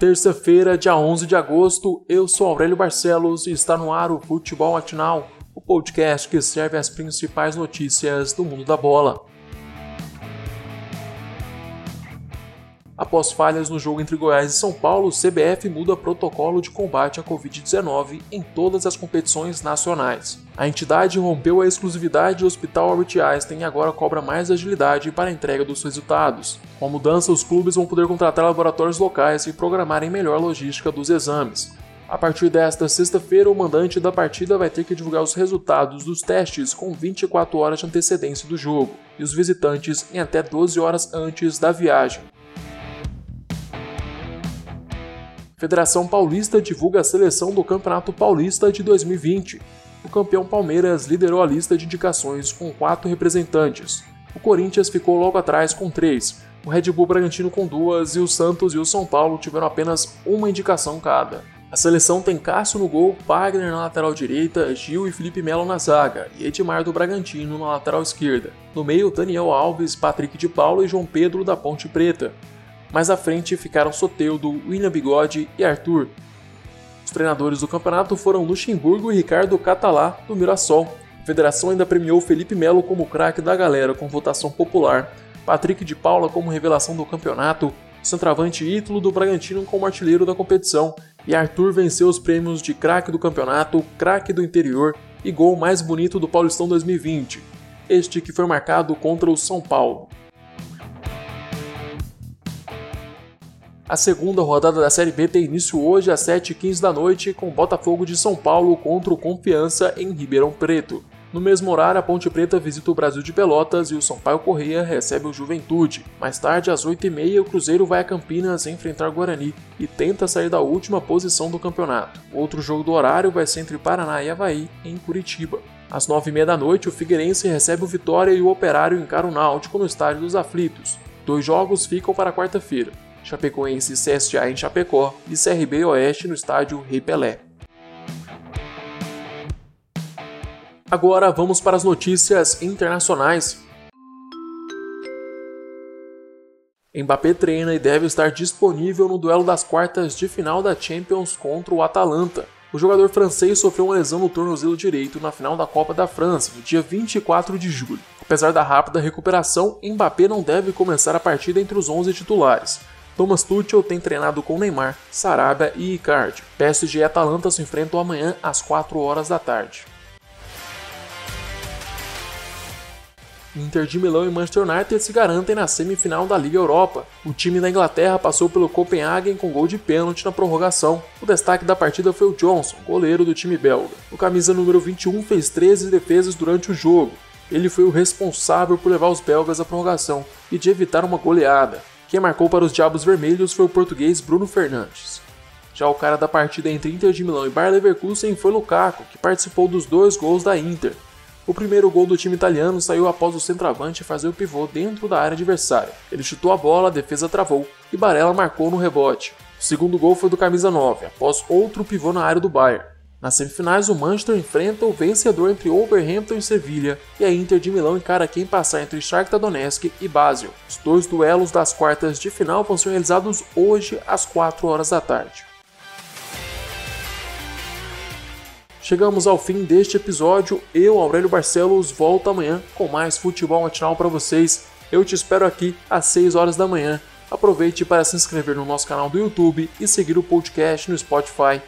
Terça-feira, dia 11 de agosto, eu sou Aurélio Barcelos e está no ar o Futebol Matinal, o podcast que serve as principais notícias do mundo da bola. Após falhas no jogo entre Goiás e São Paulo, o CBF muda protocolo de combate à Covid-19 em todas as competições nacionais. A entidade rompeu a exclusividade do Hospital Albert Einstein e agora cobra mais agilidade para a entrega dos resultados. Com a mudança, os clubes vão poder contratar laboratórios locais e programarem melhor a logística dos exames. A partir desta sexta-feira, o mandante da partida vai ter que divulgar os resultados dos testes com 24 horas de antecedência do jogo, e os visitantes em até 12 horas antes da viagem. Federação Paulista divulga a seleção do Campeonato Paulista de 2020. O campeão Palmeiras liderou a lista de indicações com quatro representantes. O Corinthians ficou logo atrás com três, o Red Bull Bragantino com duas e o Santos e o São Paulo tiveram apenas uma indicação cada. A seleção tem Cássio no gol, Wagner na lateral direita, Gil e Felipe Melo na zaga e Edmar do Bragantino na lateral esquerda. No meio, Daniel Alves, Patrick de Paulo e João Pedro da Ponte Preta mais à frente ficaram Soteudo, William Bigode e Arthur. Os treinadores do campeonato foram Luxemburgo e Ricardo Catalá, do Mirassol. A federação ainda premiou Felipe Melo como craque da galera com votação popular, Patrick de Paula como revelação do campeonato, centroavante Ítalo do Bragantino como artilheiro da competição, e Arthur venceu os prêmios de craque do campeonato, craque do interior e gol mais bonito do Paulistão 2020, este que foi marcado contra o São Paulo. A segunda rodada da Série B tem início hoje às 7h15 da noite com Botafogo de São Paulo contra o Confiança em Ribeirão Preto. No mesmo horário, a Ponte Preta visita o Brasil de Pelotas e o Sampaio Correia recebe o Juventude. Mais tarde, às 8h30, o Cruzeiro vai a Campinas enfrentar o Guarani e tenta sair da última posição do campeonato. Outro jogo do horário vai ser entre Paraná e Havaí, em Curitiba. Às 9h30 da noite, o Figueirense recebe o Vitória e o Operário encara o Náutico no Estádio dos Aflitos. Dois jogos ficam para quarta-feira. Chapecoense CSA em Chapecó e CRB Oeste no estádio Rei Pelé. Agora vamos para as notícias internacionais. Mbappé treina e deve estar disponível no duelo das quartas de final da Champions contra o Atalanta. O jogador francês sofreu uma lesão no tornozelo direito na final da Copa da França, no dia 24 de julho. Apesar da rápida recuperação, Mbappé não deve começar a partida entre os 11 titulares. Thomas Tuchel tem treinado com Neymar, Sarabia e Icardi. PSG e Atalanta se enfrentam amanhã às 4 horas da tarde. Inter de Milão e Manchester United se garantem na semifinal da Liga Europa. O time da Inglaterra passou pelo Copenhagen com gol de pênalti na prorrogação. O destaque da partida foi o Johnson, goleiro do time belga. O camisa número 21 fez 13 defesas durante o jogo. Ele foi o responsável por levar os belgas à prorrogação e de evitar uma goleada. Quem marcou para os Diabos Vermelhos foi o português Bruno Fernandes. Já o cara da partida entre Inter de Milão e Bayer Leverkusen foi Lukaku, que participou dos dois gols da Inter. O primeiro gol do time italiano saiu após o centroavante fazer o pivô dentro da área adversária. Ele chutou a bola, a defesa travou e Barella marcou no rebote. O segundo gol foi do camisa 9, após outro pivô na área do Bayern. Nas semifinais, o Manchester enfrenta o vencedor entre Wolverhampton e Sevilha, e a Inter de Milão encara quem passar entre Shakhtar Donetsk e Basel. Os dois duelos das quartas de final vão ser realizados hoje às 4 horas da tarde. Chegamos ao fim deste episódio. Eu, Aurélio Barcelos, volto amanhã com mais futebol matinal para vocês. Eu te espero aqui às 6 horas da manhã. Aproveite para se inscrever no nosso canal do YouTube e seguir o podcast no Spotify